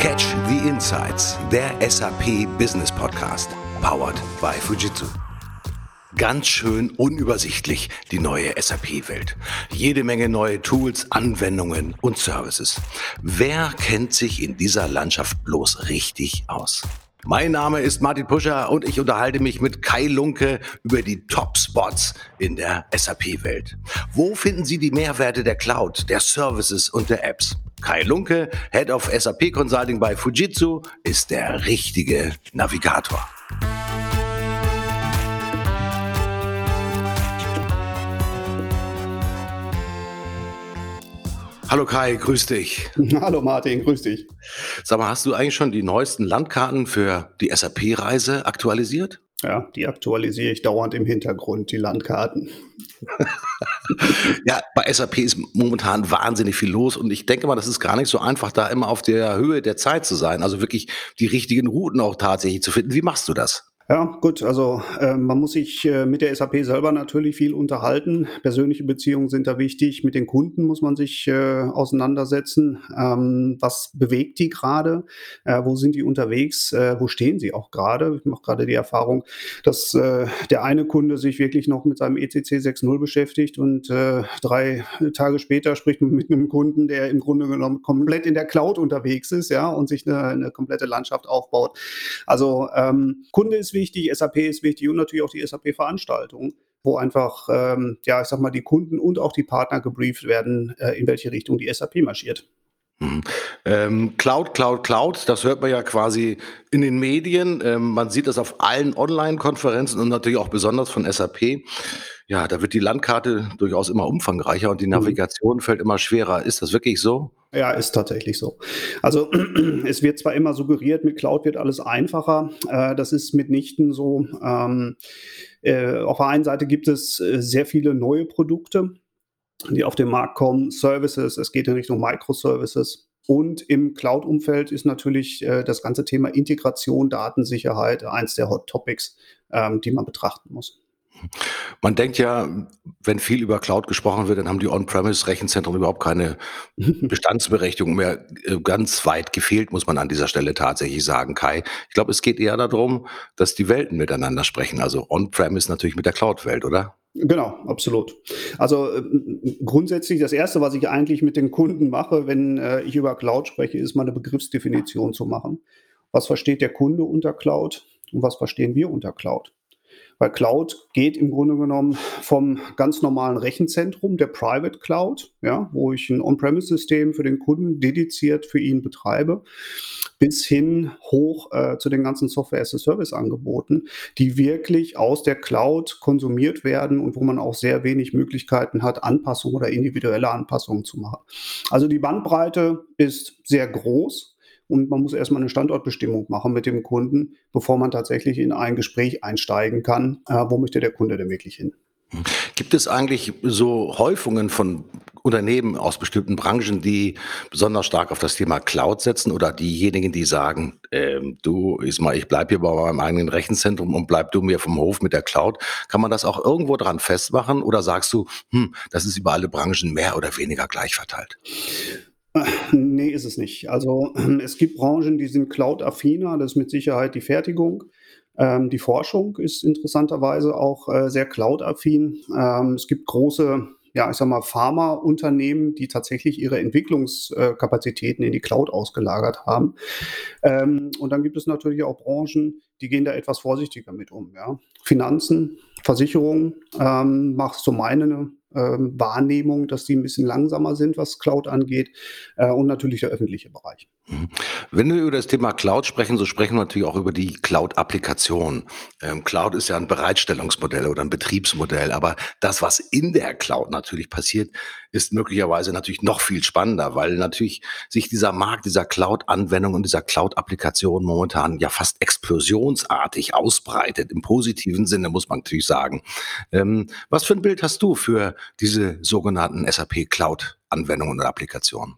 Catch the Insights, der SAP Business Podcast, powered by Fujitsu. Ganz schön unübersichtlich die neue SAP-Welt. Jede Menge neue Tools, Anwendungen und Services. Wer kennt sich in dieser Landschaft bloß richtig aus? Mein Name ist Martin Puscher und ich unterhalte mich mit Kai Lunke über die Top-Spots in der SAP-Welt. Wo finden Sie die Mehrwerte der Cloud, der Services und der Apps? Kai Lunke, Head of SAP Consulting bei Fujitsu, ist der richtige Navigator. Hallo Kai, grüß dich. Hallo Martin, grüß dich. Sag mal, hast du eigentlich schon die neuesten Landkarten für die SAP-Reise aktualisiert? Ja, die aktualisiere ich dauernd im Hintergrund, die Landkarten. ja, bei SAP ist momentan wahnsinnig viel los und ich denke mal, das ist gar nicht so einfach, da immer auf der Höhe der Zeit zu sein, also wirklich die richtigen Routen auch tatsächlich zu finden. Wie machst du das? Ja, gut, also äh, man muss sich äh, mit der SAP selber natürlich viel unterhalten. Persönliche Beziehungen sind da wichtig. Mit den Kunden muss man sich äh, auseinandersetzen. Ähm, was bewegt die gerade? Äh, wo sind die unterwegs? Äh, wo stehen sie auch gerade? Ich mache gerade die Erfahrung, dass äh, der eine Kunde sich wirklich noch mit seinem ECC 6.0 beschäftigt und drei Tage später spricht man mit einem Kunden, der im Grunde genommen komplett in der Cloud unterwegs ist, ja, und sich eine, eine komplette Landschaft aufbaut. Also ähm, Kunde ist wichtig wichtig, SAP ist wichtig und natürlich auch die SAP-Veranstaltung, wo einfach, ähm, ja, ich sag mal, die Kunden und auch die Partner gebrieft werden, äh, in welche Richtung die SAP marschiert. Mhm. Ähm, Cloud, Cloud, Cloud, das hört man ja quasi in den Medien. Ähm, man sieht das auf allen Online-Konferenzen und natürlich auch besonders von SAP. Ja, da wird die Landkarte durchaus immer umfangreicher und die mhm. Navigation mhm. fällt immer schwerer. Ist das wirklich so? Ja, ist tatsächlich so. Also es wird zwar immer suggeriert, mit Cloud wird alles einfacher. Äh, das ist mitnichten so. Ähm, äh, auf der einen Seite gibt es äh, sehr viele neue Produkte, die auf den Markt kommen, Services, es geht in Richtung Microservices. Und im Cloud-Umfeld ist natürlich äh, das ganze Thema Integration, Datensicherheit eins der Hot Topics, ähm, die man betrachten muss. Man denkt ja, wenn viel über Cloud gesprochen wird, dann haben die On-Premise-Rechenzentren überhaupt keine Bestandsberechtigung mehr. Äh, ganz weit gefehlt, muss man an dieser Stelle tatsächlich sagen, Kai. Ich glaube, es geht eher darum, dass die Welten miteinander sprechen. Also On-Premise natürlich mit der Cloud-Welt, oder? Genau, absolut. Also äh, grundsätzlich das Erste, was ich eigentlich mit den Kunden mache, wenn äh, ich über Cloud spreche, ist mal eine Begriffsdefinition zu machen. Was versteht der Kunde unter Cloud und was verstehen wir unter Cloud? Weil Cloud geht im Grunde genommen vom ganz normalen Rechenzentrum, der Private Cloud, ja, wo ich ein On-Premise-System für den Kunden dediziert für ihn betreibe, bis hin hoch äh, zu den ganzen Software-as-a-Service-Angeboten, die wirklich aus der Cloud konsumiert werden und wo man auch sehr wenig Möglichkeiten hat, Anpassungen oder individuelle Anpassungen zu machen. Also die Bandbreite ist sehr groß und man muss erstmal eine Standortbestimmung machen mit dem Kunden, bevor man tatsächlich in ein Gespräch einsteigen kann, äh, wo möchte der Kunde denn wirklich hin. Gibt es eigentlich so Häufungen von Unternehmen aus bestimmten Branchen, die besonders stark auf das Thema Cloud setzen oder diejenigen, die sagen, ähm, du Isma, ich bleibe hier bei meinem eigenen Rechenzentrum und bleib du mir vom Hof mit der Cloud. Kann man das auch irgendwo dran festmachen oder sagst du, hm, das ist über alle Branchen mehr oder weniger gleich verteilt? Nee, ist es nicht. Also es gibt Branchen, die sind Cloud-affiner, das ist mit Sicherheit die Fertigung. Ähm, die Forschung ist interessanterweise auch äh, sehr Cloud-affin. Ähm, es gibt große, ja, ich sag mal, Pharmaunternehmen, die tatsächlich ihre Entwicklungskapazitäten in die Cloud ausgelagert haben. Ähm, und dann gibt es natürlich auch Branchen, die gehen da etwas vorsichtiger mit um. Ja. Finanzen, Versicherungen ähm, macht so meine ähm, Wahrnehmung, dass die ein bisschen langsamer sind, was Cloud angeht äh, und natürlich der öffentliche Bereich. Mhm. Wenn wir über das Thema Cloud sprechen, so sprechen wir natürlich auch über die Cloud-Applikation. Ähm, Cloud ist ja ein Bereitstellungsmodell oder ein Betriebsmodell, aber das, was in der Cloud natürlich passiert, ist möglicherweise natürlich noch viel spannender, weil natürlich sich dieser Markt dieser Cloud-Anwendung und dieser Cloud-Applikation momentan ja fast explosionsartig ausbreitet. Im positiven Sinne muss man natürlich sagen. Ähm, was für ein Bild hast du für diese sogenannten SAP Cloud Anwendungen und Applikationen?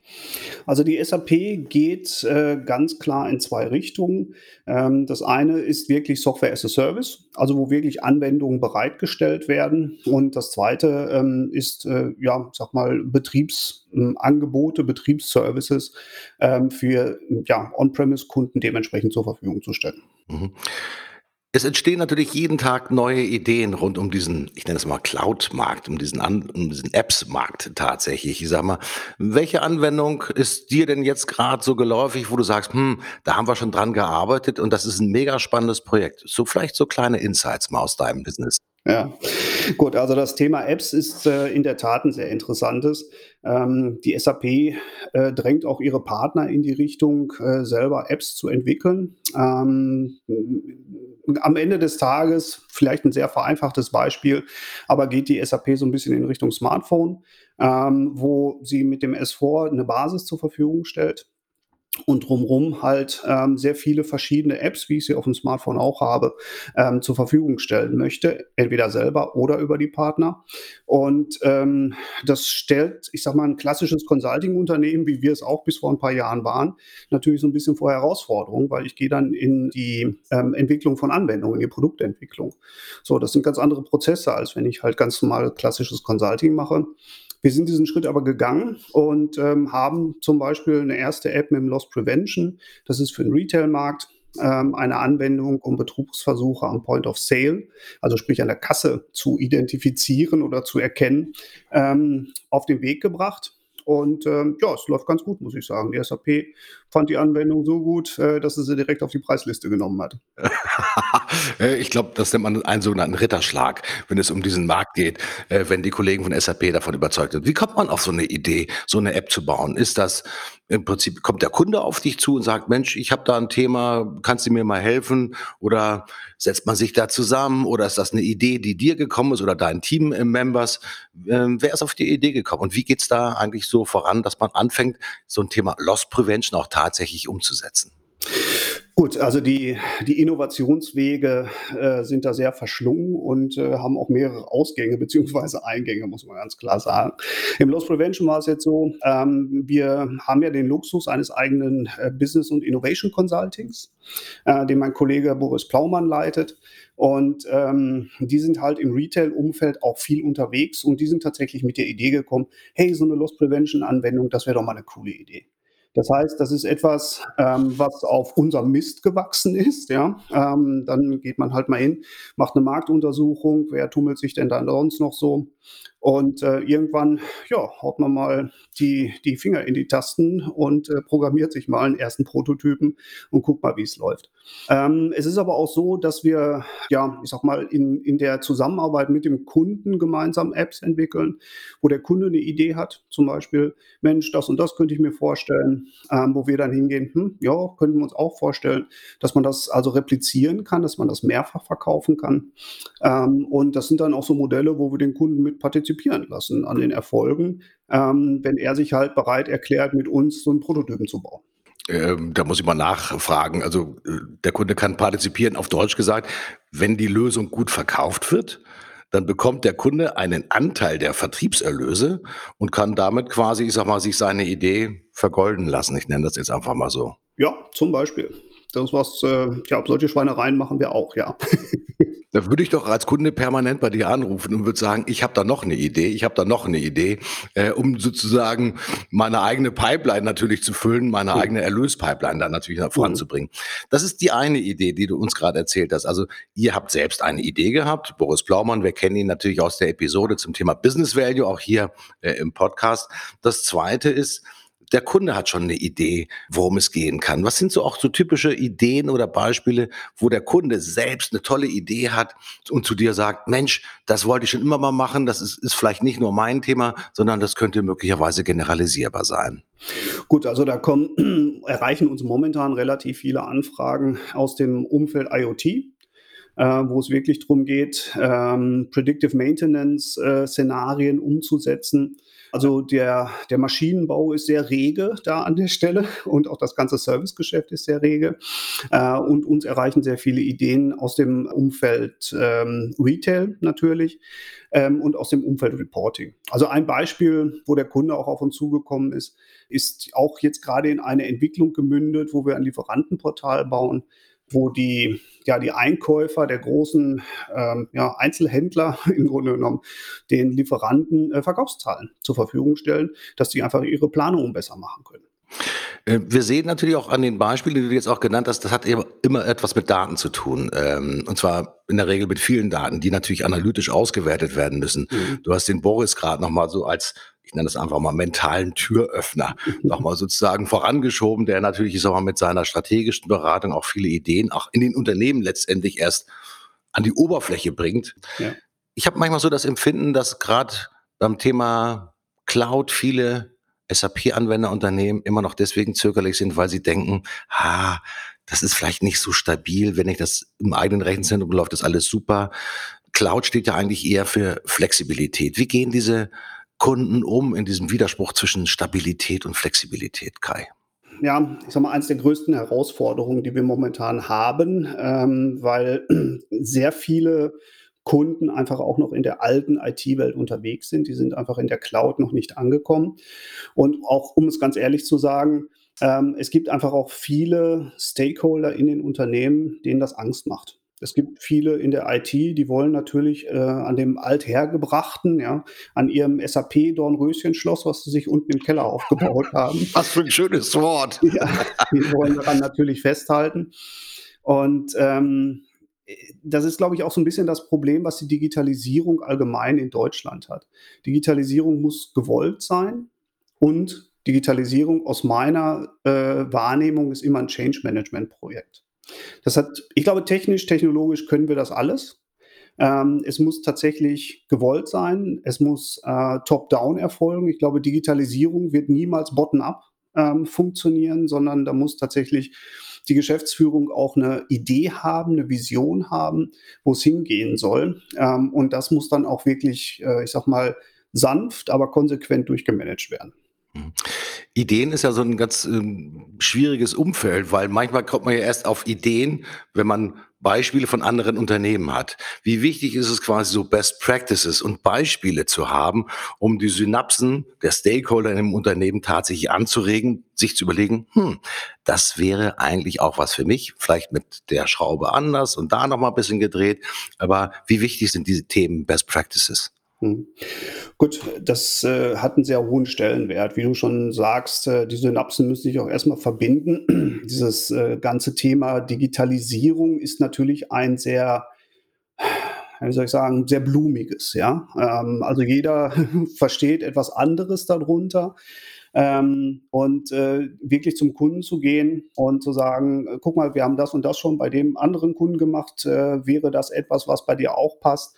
Also die SAP geht äh, ganz klar in zwei Richtungen. Ähm, das eine ist wirklich Software as a Service, also wo wirklich Anwendungen bereitgestellt werden. Und das zweite ähm, ist, äh, ja, sag mal, Betriebsangebote, Betriebsservices ähm, für ja, On-Premise-Kunden dementsprechend zur Verfügung zu stellen. Mhm. Es entstehen natürlich jeden Tag neue Ideen rund um diesen, ich nenne es mal Cloud-Markt, um diesen, um diesen Apps-Markt tatsächlich. Ich sag mal, welche Anwendung ist dir denn jetzt gerade so geläufig, wo du sagst, hm, da haben wir schon dran gearbeitet und das ist ein mega spannendes Projekt. So vielleicht so kleine Insights mal aus deinem Business. Ja, gut, also das Thema Apps ist äh, in der Tat ein sehr interessantes. Ähm, die SAP äh, drängt auch ihre Partner in die Richtung, äh, selber Apps zu entwickeln. Ähm, am Ende des Tages, vielleicht ein sehr vereinfachtes Beispiel, aber geht die SAP so ein bisschen in Richtung Smartphone, ähm, wo sie mit dem S4 eine Basis zur Verfügung stellt und drumherum halt ähm, sehr viele verschiedene Apps, wie ich sie auf dem Smartphone auch habe, ähm, zur Verfügung stellen möchte, entweder selber oder über die Partner. Und ähm, das stellt, ich sag mal, ein klassisches Consulting-Unternehmen, wie wir es auch bis vor ein paar Jahren waren, natürlich so ein bisschen vor Herausforderungen, weil ich gehe dann in die ähm, Entwicklung von Anwendungen, in die Produktentwicklung. So, das sind ganz andere Prozesse, als wenn ich halt ganz normal klassisches Consulting mache. Wir sind diesen Schritt aber gegangen und ähm, haben zum Beispiel eine erste App mit dem Loss Prevention. Das ist für den Retail-Markt ähm, eine Anwendung, um Betrugsversuche am Point of Sale, also sprich an der Kasse, zu identifizieren oder zu erkennen, ähm, auf den Weg gebracht. Und ähm, ja, es läuft ganz gut, muss ich sagen. Die SAP fand die Anwendung so gut, äh, dass sie sie direkt auf die Preisliste genommen hat. Äh, ich glaube, das nennt man einen sogenannten Ritterschlag, wenn es um diesen Markt geht, äh, wenn die Kollegen von SAP davon überzeugt sind. Wie kommt man auf so eine Idee, so eine App zu bauen? Ist das im Prinzip, kommt der Kunde auf dich zu und sagt, Mensch, ich habe da ein Thema, kannst du mir mal helfen? Oder setzt man sich da zusammen? Oder ist das eine Idee, die dir gekommen ist oder dein Team-Members? Ähm, wer ist auf die Idee gekommen? Und wie geht es da eigentlich so voran, dass man anfängt, so ein Thema Loss Prevention auch tatsächlich umzusetzen? Gut, also die, die Innovationswege äh, sind da sehr verschlungen und äh, haben auch mehrere Ausgänge beziehungsweise Eingänge, muss man ganz klar sagen. Im Loss Prevention war es jetzt so, ähm, wir haben ja den Luxus eines eigenen äh, Business- und Innovation Consultings, äh, den mein Kollege Boris Plaumann leitet. Und ähm, die sind halt im Retail-Umfeld auch viel unterwegs und die sind tatsächlich mit der Idee gekommen, hey, so eine Loss Prevention-Anwendung, das wäre doch mal eine coole Idee. Das heißt, das ist etwas, ähm, was auf unserem Mist gewachsen ist. Ja? Ähm, dann geht man halt mal hin, macht eine Marktuntersuchung, wer tummelt sich denn da sonst noch so? Und äh, irgendwann, ja, haut man mal die, die Finger in die Tasten und äh, programmiert sich mal einen ersten Prototypen und guckt mal, wie es läuft. Ähm, es ist aber auch so, dass wir, ja, ich sag mal, in, in der Zusammenarbeit mit dem Kunden gemeinsam Apps entwickeln, wo der Kunde eine Idee hat, zum Beispiel, Mensch, das und das könnte ich mir vorstellen, ähm, wo wir dann hingehen, hm, ja, könnten wir uns auch vorstellen, dass man das also replizieren kann, dass man das mehrfach verkaufen kann. Ähm, und das sind dann auch so Modelle, wo wir den Kunden mit partizipieren partizipieren lassen an den Erfolgen, ähm, wenn er sich halt bereit erklärt, mit uns so einen Prototypen zu bauen. Ähm, da muss ich mal nachfragen. Also äh, der Kunde kann partizipieren, auf Deutsch gesagt, wenn die Lösung gut verkauft wird, dann bekommt der Kunde einen Anteil der Vertriebserlöse und kann damit quasi, ich sag mal, sich seine Idee vergolden lassen. Ich nenne das jetzt einfach mal so. Ja, zum Beispiel. Das was, äh, ja, solche Schweinereien machen wir auch, ja. Da würde ich doch als Kunde permanent bei dir anrufen und würde sagen, ich habe da noch eine Idee, ich habe da noch eine Idee, äh, um sozusagen meine eigene Pipeline natürlich zu füllen, meine mhm. eigene Erlöspipeline dann natürlich mhm. voranzubringen. Das ist die eine Idee, die du uns gerade erzählt hast. Also ihr habt selbst eine Idee gehabt, Boris Blaumann, wir kennen ihn natürlich aus der Episode zum Thema Business Value, auch hier äh, im Podcast. Das zweite ist, der Kunde hat schon eine Idee, worum es gehen kann. Was sind so auch so typische Ideen oder Beispiele, wo der Kunde selbst eine tolle Idee hat und zu dir sagt, Mensch, das wollte ich schon immer mal machen, das ist, ist vielleicht nicht nur mein Thema, sondern das könnte möglicherweise generalisierbar sein. Gut, also da kommen, erreichen uns momentan relativ viele Anfragen aus dem Umfeld IoT. Äh, wo es wirklich darum geht, ähm, Predictive Maintenance-Szenarien äh, umzusetzen Also der, der Maschinenbau ist sehr rege da an der Stelle und auch das ganze Servicegeschäft ist sehr rege. Äh, und uns erreichen sehr viele Ideen aus dem Umfeld ähm, Retail natürlich ähm, und aus dem Umfeld Reporting. Also ein Beispiel, wo der Kunde auch auf uns zugekommen ist, ist auch jetzt gerade in eine Entwicklung gemündet, wo wir ein Lieferantenportal bauen, wo die, ja, die Einkäufer der großen ähm, ja, Einzelhändler im Grunde genommen den Lieferanten äh, Verkaufszahlen zur Verfügung stellen, dass die einfach ihre Planungen besser machen können. Äh, wir sehen natürlich auch an den Beispielen, die du jetzt auch genannt hast, das hat immer etwas mit Daten zu tun. Ähm, und zwar in der Regel mit vielen Daten, die natürlich analytisch ausgewertet werden müssen. Mhm. Du hast den Boris gerade nochmal so als ich nenne das einfach mal mentalen Türöffner, nochmal sozusagen vorangeschoben, der natürlich, ich sag mal, mit seiner strategischen Beratung auch viele Ideen auch in den Unternehmen letztendlich erst an die Oberfläche bringt. Ja. Ich habe manchmal so das Empfinden, dass gerade beim Thema Cloud viele SAP-Anwenderunternehmen immer noch deswegen zögerlich sind, weil sie denken, ha, das ist vielleicht nicht so stabil, wenn ich das im eigenen Rechenzentrum läuft, das alles super. Cloud steht ja eigentlich eher für Flexibilität. Wie gehen diese Kunden um in diesem Widerspruch zwischen Stabilität und Flexibilität, Kai? ja, ich sag mal, eines der größten Herausforderungen, die wir momentan haben, ähm, weil sehr viele Kunden einfach auch noch in der alten IT-Welt unterwegs sind. Die sind einfach in der Cloud noch nicht angekommen. Und auch, um es ganz ehrlich zu sagen, ähm, es gibt einfach auch viele Stakeholder in den Unternehmen, denen das Angst macht. Es gibt viele in der IT, die wollen natürlich äh, an dem althergebrachten, ja, an ihrem SAP Dornröschenschloss, was sie sich unten im Keller aufgebaut haben. Was für ein schönes Wort. Ja, die wollen daran natürlich festhalten. Und ähm, das ist, glaube ich, auch so ein bisschen das Problem, was die Digitalisierung allgemein in Deutschland hat. Digitalisierung muss gewollt sein und Digitalisierung aus meiner äh, Wahrnehmung ist immer ein Change Management Projekt. Das hat, ich glaube, technisch, technologisch können wir das alles. Ähm, es muss tatsächlich gewollt sein. Es muss äh, top-down erfolgen. Ich glaube, Digitalisierung wird niemals bottom-up ähm, funktionieren, sondern da muss tatsächlich die Geschäftsführung auch eine Idee haben, eine Vision haben, wo es hingehen soll. Ähm, und das muss dann auch wirklich, äh, ich sag mal, sanft, aber konsequent durchgemanagt werden. Ideen ist ja so ein ganz ähm, schwieriges Umfeld, weil manchmal kommt man ja erst auf Ideen, wenn man Beispiele von anderen Unternehmen hat. Wie wichtig ist es quasi so Best Practices und Beispiele zu haben, um die Synapsen der Stakeholder in einem Unternehmen tatsächlich anzuregen, sich zu überlegen, hm, das wäre eigentlich auch was für mich, vielleicht mit der Schraube anders und da nochmal ein bisschen gedreht. Aber wie wichtig sind diese Themen Best Practices? Hm. Gut, das äh, hat einen sehr hohen Stellenwert. Wie du schon sagst, äh, die Synapsen müssen sich auch erstmal verbinden. Dieses äh, ganze Thema Digitalisierung ist natürlich ein sehr, wie soll ich sagen, sehr blumiges. Ja? Ähm, also jeder versteht etwas anderes darunter. Ähm, und äh, wirklich zum Kunden zu gehen und zu sagen, äh, guck mal, wir haben das und das schon bei dem anderen Kunden gemacht, äh, wäre das etwas, was bei dir auch passt.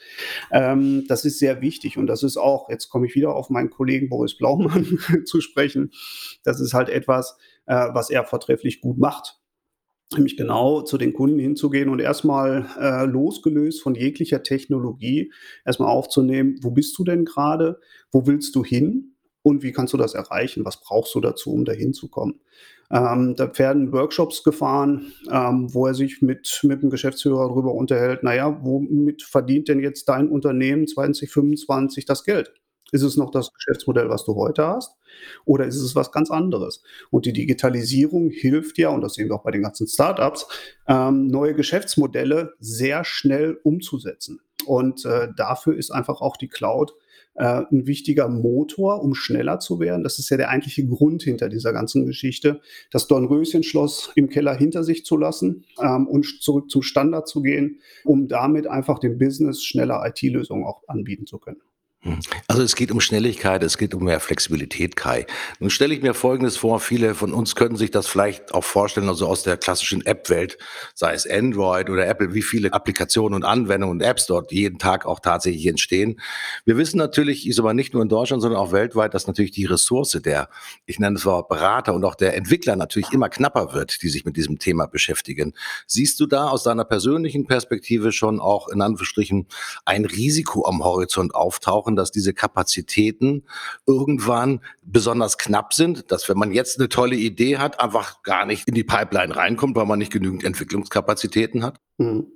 Ähm, das ist sehr wichtig und das ist auch, jetzt komme ich wieder auf meinen Kollegen Boris Blaumann zu sprechen, das ist halt etwas, äh, was er vortrefflich gut macht. Nämlich genau zu den Kunden hinzugehen und erstmal äh, losgelöst von jeglicher Technologie erstmal aufzunehmen, wo bist du denn gerade, wo willst du hin und wie kannst du das erreichen? Was brauchst du dazu, um dahin zu kommen? Ähm, da werden Workshops gefahren, ähm, wo er sich mit, mit dem Geschäftsführer darüber unterhält, naja, womit verdient denn jetzt dein Unternehmen 2025 das Geld? Ist es noch das Geschäftsmodell, was du heute hast? Oder ist es was ganz anderes? Und die Digitalisierung hilft ja, und das sehen wir auch bei den ganzen Startups, ähm, neue Geschäftsmodelle sehr schnell umzusetzen. Und äh, dafür ist einfach auch die Cloud äh, ein wichtiger Motor, um schneller zu werden. Das ist ja der eigentliche Grund hinter dieser ganzen Geschichte, das Dornröschenschloss im Keller hinter sich zu lassen ähm, und zurück zum Standard zu gehen, um damit einfach dem Business schneller IT-Lösungen auch anbieten zu können. Also es geht um Schnelligkeit, es geht um mehr Flexibilität, Kai. Nun stelle ich mir Folgendes vor, viele von uns können sich das vielleicht auch vorstellen, also aus der klassischen App-Welt, sei es Android oder Apple, wie viele Applikationen und Anwendungen und Apps dort jeden Tag auch tatsächlich entstehen. Wir wissen natürlich, ist aber nicht nur in Deutschland, sondern auch weltweit, dass natürlich die Ressource der, ich nenne es mal Berater und auch der Entwickler natürlich immer knapper wird, die sich mit diesem Thema beschäftigen. Siehst du da aus deiner persönlichen Perspektive schon auch in Anführungsstrichen ein Risiko am Horizont auftauchen, davon, dass diese Kapazitäten irgendwann besonders knapp sind, dass wenn man jetzt eine tolle Idee hat, einfach gar nicht in die Pipeline reinkommt, weil man nicht genügend Entwicklungskapazitäten hat? Mhm.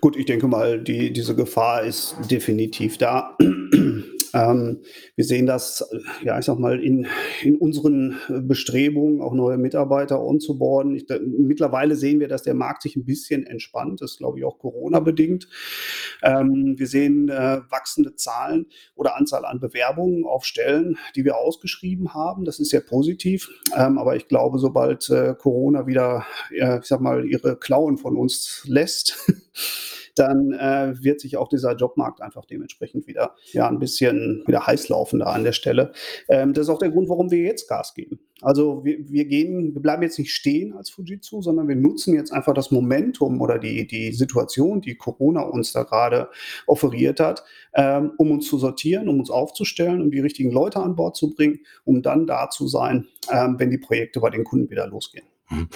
Gut, ich denke mal, die, diese Gefahr ist definitiv da. Ähm, wir sehen das, ja, ich sag mal, in, in unseren Bestrebungen, auch neue Mitarbeiter onzuboarden. Ich, da, mittlerweile sehen wir, dass der Markt sich ein bisschen entspannt. Das ist, glaube ich, auch Corona-bedingt. Ähm, wir sehen äh, wachsende Zahlen oder Anzahl an Bewerbungen auf Stellen, die wir ausgeschrieben haben. Das ist sehr positiv. Ähm, aber ich glaube, sobald äh, Corona wieder, äh, ich sag mal, ihre Klauen von uns lässt, dann äh, wird sich auch dieser Jobmarkt einfach dementsprechend wieder ja ein bisschen wieder heiß laufen da an der Stelle. Ähm, das ist auch der Grund, warum wir jetzt Gas geben. Also wir, wir gehen, wir bleiben jetzt nicht stehen als Fujitsu, sondern wir nutzen jetzt einfach das Momentum oder die, die Situation, die Corona uns da gerade offeriert hat, ähm, um uns zu sortieren, um uns aufzustellen, um die richtigen Leute an Bord zu bringen, um dann da zu sein, ähm, wenn die Projekte bei den Kunden wieder losgehen. Mhm.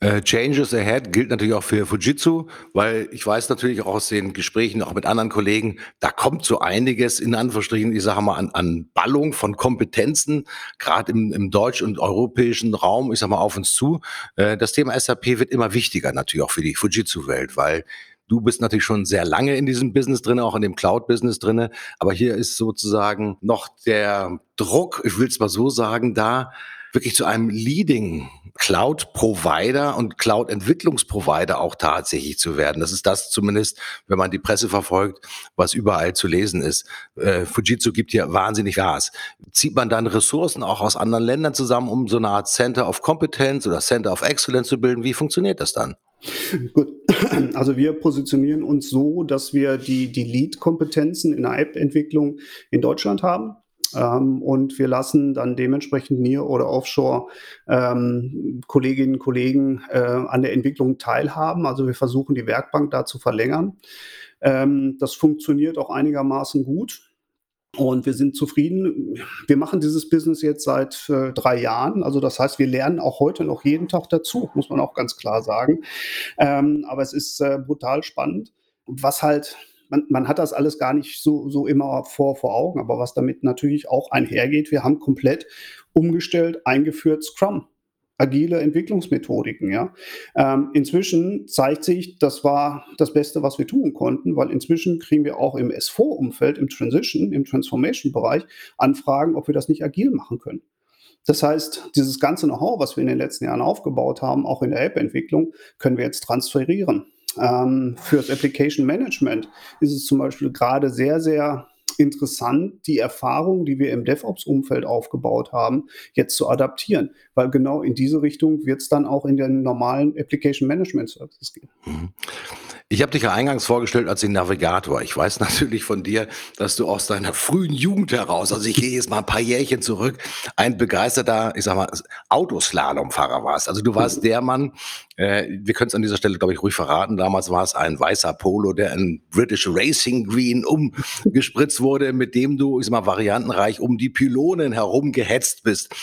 Äh, Changes Ahead gilt natürlich auch für Fujitsu, weil ich weiß natürlich auch aus den Gesprächen auch mit anderen Kollegen, da kommt so einiges in Anführungsstrichen, ich sage mal, an, an Ballung von Kompetenzen, gerade im, im deutsch- und europäischen Raum, ich sage mal, auf uns zu. Äh, das Thema SAP wird immer wichtiger natürlich auch für die Fujitsu-Welt, weil Du bist natürlich schon sehr lange in diesem Business drin, auch in dem Cloud-Business drin. Aber hier ist sozusagen noch der Druck, ich will es mal so sagen, da wirklich zu einem Leading Cloud-Provider und Cloud-Entwicklungsprovider auch tatsächlich zu werden. Das ist das zumindest, wenn man die Presse verfolgt, was überall zu lesen ist. Äh, Fujitsu gibt hier wahnsinnig Gas. Zieht man dann Ressourcen auch aus anderen Ländern zusammen, um so eine Art Center of Competence oder Center of Excellence zu bilden? Wie funktioniert das dann? Gut, also wir positionieren uns so, dass wir die, die Lead-Kompetenzen in der App-Entwicklung in Deutschland haben. Ähm, und wir lassen dann dementsprechend Near oder Offshore ähm, und Kollegen äh, an der Entwicklung teilhaben. Also wir versuchen die Werkbank da zu verlängern. Ähm, das funktioniert auch einigermaßen gut. Und wir sind zufrieden. Wir machen dieses Business jetzt seit äh, drei Jahren. Also das heißt, wir lernen auch heute noch jeden Tag dazu, muss man auch ganz klar sagen. Ähm, aber es ist äh, brutal spannend. Was halt man, man hat das alles gar nicht so, so immer vor, vor Augen, aber was damit natürlich auch einhergeht, wir haben komplett umgestellt, eingeführt Scrum agile Entwicklungsmethodiken. Ja. Ähm, inzwischen zeigt sich, das war das Beste, was wir tun konnten, weil inzwischen kriegen wir auch im S4-Umfeld, im Transition, im Transformation-Bereich Anfragen, ob wir das nicht agil machen können. Das heißt, dieses ganze Know-how, was wir in den letzten Jahren aufgebaut haben, auch in der App-Entwicklung, können wir jetzt transferieren. Ähm, fürs Application Management ist es zum Beispiel gerade sehr, sehr interessant, die Erfahrung, die wir im DevOps-Umfeld aufgebaut haben, jetzt zu adaptieren, weil genau in diese Richtung wird es dann auch in den normalen Application Management Services gehen. Mhm. Ich habe dich ja eingangs vorgestellt als den Navigator. Ich weiß natürlich von dir, dass du aus deiner frühen Jugend heraus, also ich gehe jetzt mal ein paar Jährchen zurück, ein begeisterter, ich sag mal, Autoslalomfahrer warst. Also du warst der Mann, äh, wir können es an dieser Stelle, glaube ich, ruhig verraten. Damals war es ein weißer Polo, der in British Racing Green umgespritzt wurde, mit dem du, ich sag mal, variantenreich um die Pylonen herum gehetzt bist.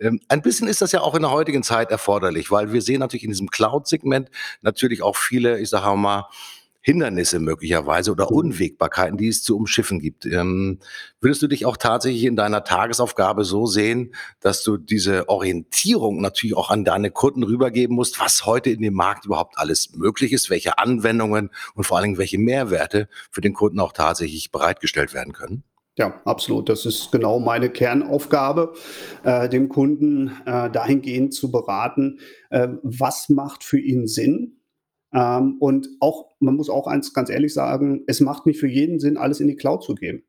Ähm, ein bisschen ist das ja auch in der heutigen Zeit erforderlich, weil wir sehen natürlich in diesem Cloud-Segment natürlich auch viele, ich sage mal, Hindernisse möglicherweise oder mhm. Unwägbarkeiten, die es zu umschiffen gibt. Ähm, würdest du dich auch tatsächlich in deiner Tagesaufgabe so sehen, dass du diese Orientierung natürlich auch an deine Kunden rübergeben musst, was heute in dem Markt überhaupt alles möglich ist, welche Anwendungen und vor allen Dingen welche Mehrwerte für den Kunden auch tatsächlich bereitgestellt werden können? Ja, absolut. Das ist genau meine Kernaufgabe, äh, dem Kunden äh, dahingehend zu beraten, äh, was macht für ihn Sinn. Ähm, und auch, man muss auch eins ganz ehrlich sagen, es macht nicht für jeden Sinn, alles in die Cloud zu geben.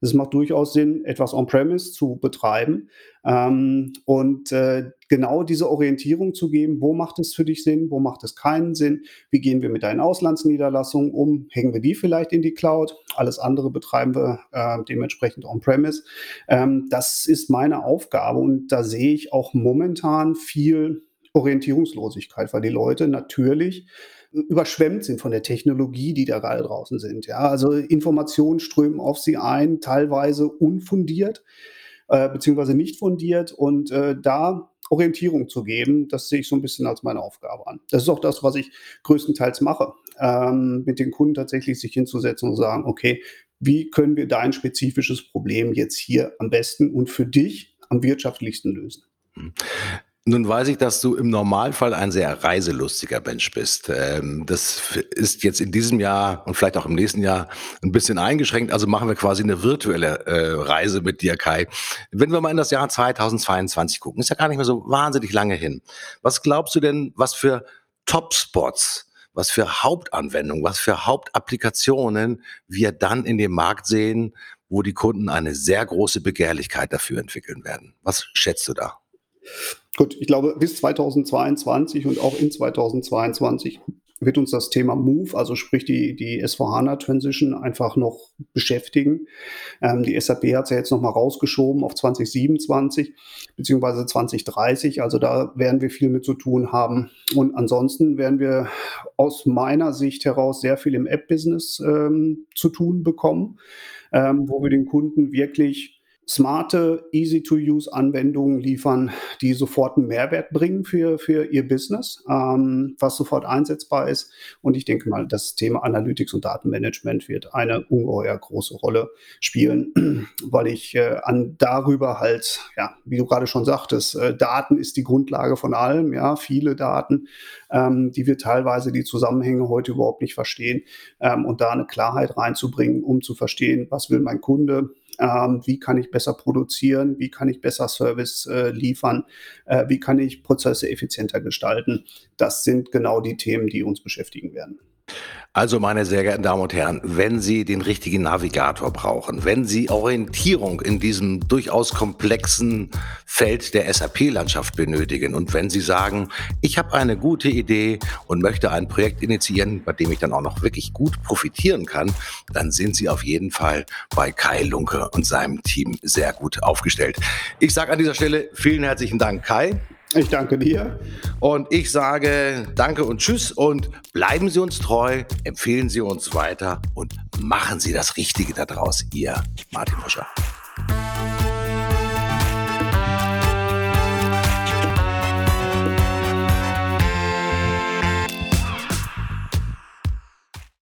Es macht durchaus Sinn, etwas on-premise zu betreiben ähm, und äh, genau diese Orientierung zu geben, wo macht es für dich Sinn, wo macht es keinen Sinn, wie gehen wir mit deinen Auslandsniederlassungen um, hängen wir die vielleicht in die Cloud, alles andere betreiben wir äh, dementsprechend on-premise. Ähm, das ist meine Aufgabe und da sehe ich auch momentan viel Orientierungslosigkeit, weil die Leute natürlich überschwemmt sind von der Technologie, die da gerade draußen sind. Ja, also Informationen strömen auf sie ein, teilweise unfundiert äh, beziehungsweise nicht fundiert und äh, da Orientierung zu geben, das sehe ich so ein bisschen als meine Aufgabe an. Das ist auch das, was ich größtenteils mache, ähm, mit den Kunden tatsächlich sich hinzusetzen und sagen, okay, wie können wir dein spezifisches Problem jetzt hier am besten und für dich am wirtschaftlichsten lösen. Nun weiß ich, dass du im Normalfall ein sehr reiselustiger Mensch bist. Ähm, das ist jetzt in diesem Jahr und vielleicht auch im nächsten Jahr ein bisschen eingeschränkt. Also machen wir quasi eine virtuelle äh, Reise mit dir, Kai. Wenn wir mal in das Jahr 2022 gucken, ist ja gar nicht mehr so wahnsinnig lange hin. Was glaubst du denn, was für Top-Spots was für Hauptanwendungen, was für Hauptapplikationen wir dann in dem Markt sehen, wo die Kunden eine sehr große Begehrlichkeit dafür entwickeln werden. Was schätzt du da? Gut, ich glaube, bis 2022 und auch in 2022 wird uns das Thema Move, also sprich die, die S4HANA-Transition, einfach noch beschäftigen. Ähm, die SAP hat es ja jetzt nochmal rausgeschoben auf 2027 beziehungsweise 2030. Also da werden wir viel mit zu tun haben. Und ansonsten werden wir aus meiner Sicht heraus sehr viel im App-Business ähm, zu tun bekommen, ähm, wo wir den Kunden wirklich smarte, easy-to-use-Anwendungen liefern, die sofort einen Mehrwert bringen für, für ihr Business, ähm, was sofort einsetzbar ist. Und ich denke mal, das Thema Analytics und Datenmanagement wird eine ungeheuer große Rolle spielen, weil ich äh, an darüber halt, ja, wie du gerade schon sagtest, äh, Daten ist die Grundlage von allem, ja, viele Daten, ähm, die wir teilweise die Zusammenhänge heute überhaupt nicht verstehen ähm, und da eine Klarheit reinzubringen, um zu verstehen, was will mein Kunde, ähm, wie kann ich besser produzieren, wie kann ich besser Service äh, liefern, äh, wie kann ich Prozesse effizienter gestalten. Das sind genau die Themen, die uns beschäftigen werden. Also, meine sehr geehrten Damen und Herren, wenn Sie den richtigen Navigator brauchen, wenn Sie Orientierung in diesem durchaus komplexen Feld der SAP-Landschaft benötigen und wenn Sie sagen, ich habe eine gute Idee und möchte ein Projekt initiieren, bei dem ich dann auch noch wirklich gut profitieren kann, dann sind Sie auf jeden Fall bei Kai Lunke und seinem Team sehr gut aufgestellt. Ich sage an dieser Stelle vielen herzlichen Dank, Kai. Ich danke dir. Und ich sage danke und tschüss und bleiben Sie uns treu, empfehlen Sie uns weiter und machen Sie das Richtige daraus. Ihr Martin Buscher.